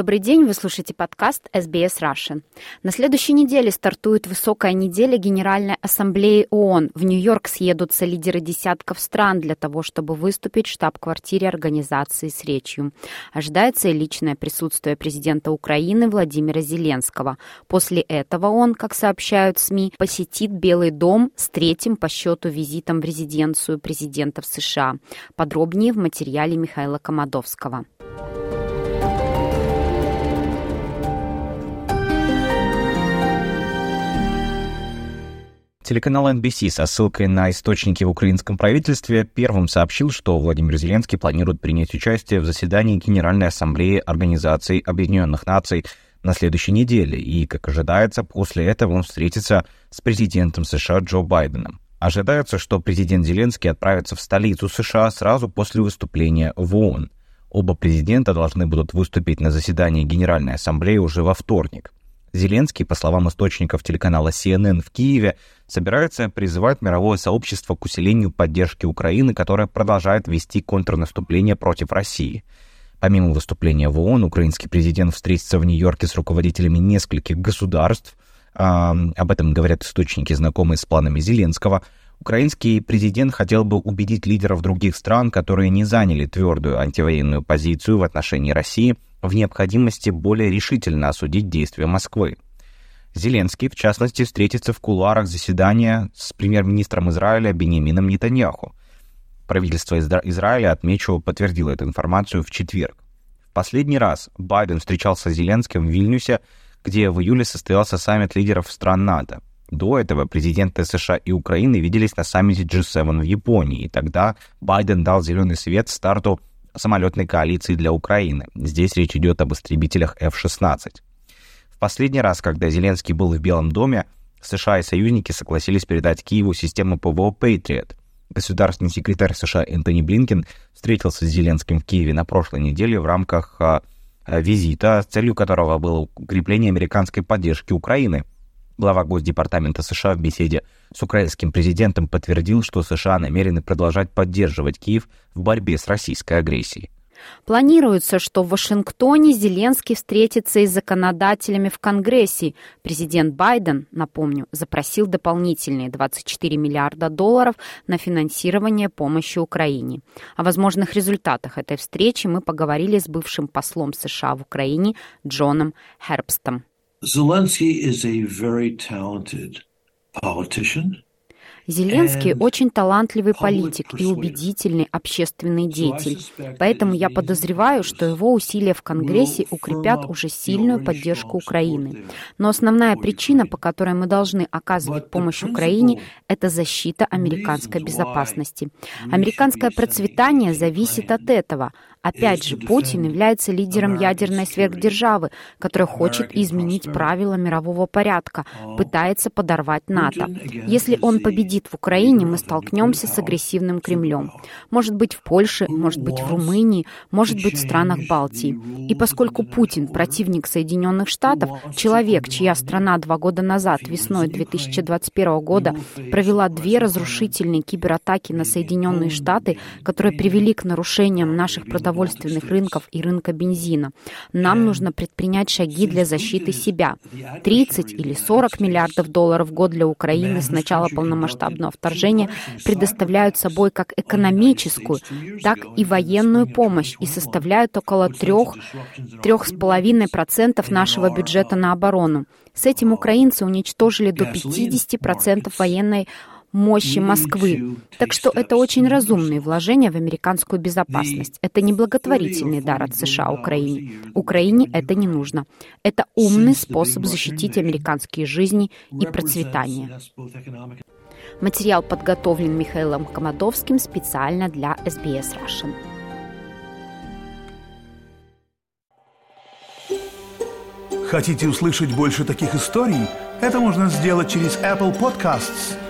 Добрый день, вы слушаете подкаст SBS Russian. На следующей неделе стартует высокая неделя Генеральной Ассамблеи ООН. В Нью-Йорк съедутся лидеры десятков стран для того, чтобы выступить в штаб-квартире организации с речью. Ожидается и личное присутствие президента Украины Владимира Зеленского. После этого он, как сообщают СМИ, посетит Белый дом с третьим по счету визитом в резиденцию президентов США. Подробнее в материале Михаила Комадовского. Телеканал NBC со ссылкой на источники в украинском правительстве первым сообщил, что Владимир Зеленский планирует принять участие в заседании Генеральной Ассамблеи Организации Объединенных Наций на следующей неделе, и, как ожидается, после этого он встретится с президентом США Джо Байденом. Ожидается, что президент Зеленский отправится в столицу США сразу после выступления в ООН. Оба президента должны будут выступить на заседании Генеральной Ассамблеи уже во вторник. Зеленский, по словам источников телеканала CNN в Киеве, собирается призывать мировое сообщество к усилению поддержки Украины, которая продолжает вести контрнаступление против России. Помимо выступления в ООН, украинский президент встретится в Нью-Йорке с руководителями нескольких государств. Об этом говорят источники, знакомые с планами Зеленского. Украинский президент хотел бы убедить лидеров других стран, которые не заняли твердую антивоенную позицию в отношении России – в необходимости более решительно осудить действия Москвы. Зеленский, в частности, встретится в кулуарах заседания с премьер-министром Израиля Бенемином Нетаньяху. Правительство Изра- Израиля, отмечу, подтвердило эту информацию в четверг. В последний раз Байден встречался с Зеленским в Вильнюсе, где в июле состоялся саммит лидеров стран НАТО. До этого президенты США и Украины виделись на саммите G7 в Японии, и тогда Байден дал зеленый свет старту самолетной коалиции для Украины. Здесь речь идет об истребителях F-16. В последний раз, когда Зеленский был в Белом доме, США и союзники согласились передать Киеву систему ПВО Patriot. Государственный секретарь США Энтони Блинкен встретился с Зеленским в Киеве на прошлой неделе в рамках а, визита, целью которого было укрепление американской поддержки Украины – Глава Госдепартамента США в беседе с украинским президентом подтвердил, что США намерены продолжать поддерживать Киев в борьбе с российской агрессией. Планируется, что в Вашингтоне Зеленский встретится и с законодателями в Конгрессе. Президент Байден, напомню, запросил дополнительные 24 миллиарда долларов на финансирование помощи Украине. О возможных результатах этой встречи мы поговорили с бывшим послом США в Украине Джоном Хербстом. Zelensky is a very talented politician. Зеленский очень талантливый политик и убедительный общественный деятель. Поэтому я подозреваю, что его усилия в Конгрессе укрепят уже сильную поддержку Украины. Но основная причина, по которой мы должны оказывать помощь Украине, это защита американской безопасности. Американское процветание зависит от этого. Опять же, Путин является лидером ядерной сверхдержавы, которая хочет изменить правила мирового порядка, пытается подорвать НАТО. Если он победит в Украине, мы столкнемся с агрессивным Кремлем. Может быть, в Польше, может быть, в Румынии, может быть, в странах Балтии. И поскольку Путин противник Соединенных Штатов, человек, чья страна два года назад, весной 2021 года, провела две разрушительные кибератаки на Соединенные Штаты, которые привели к нарушениям наших продовольственных продовольственных рынков и рынка бензина. Нам нужно предпринять шаги для защиты себя. 30 или 40 миллиардов долларов в год для Украины с начала полномасштабного вторжения предоставляют собой как экономическую, так и военную помощь и составляют около 3-3,5% нашего бюджета на оборону. С этим украинцы уничтожили до 50% военной мощи Москвы. Так что это очень разумные вложения в американскую безопасность. Это не благотворительный дар от США Украине. Украине это не нужно. Это умный способ защитить американские жизни и процветание. Материал подготовлен Михаилом Комадовским специально для SBS Russian. Хотите услышать больше таких историй? Это можно сделать через Apple Podcasts –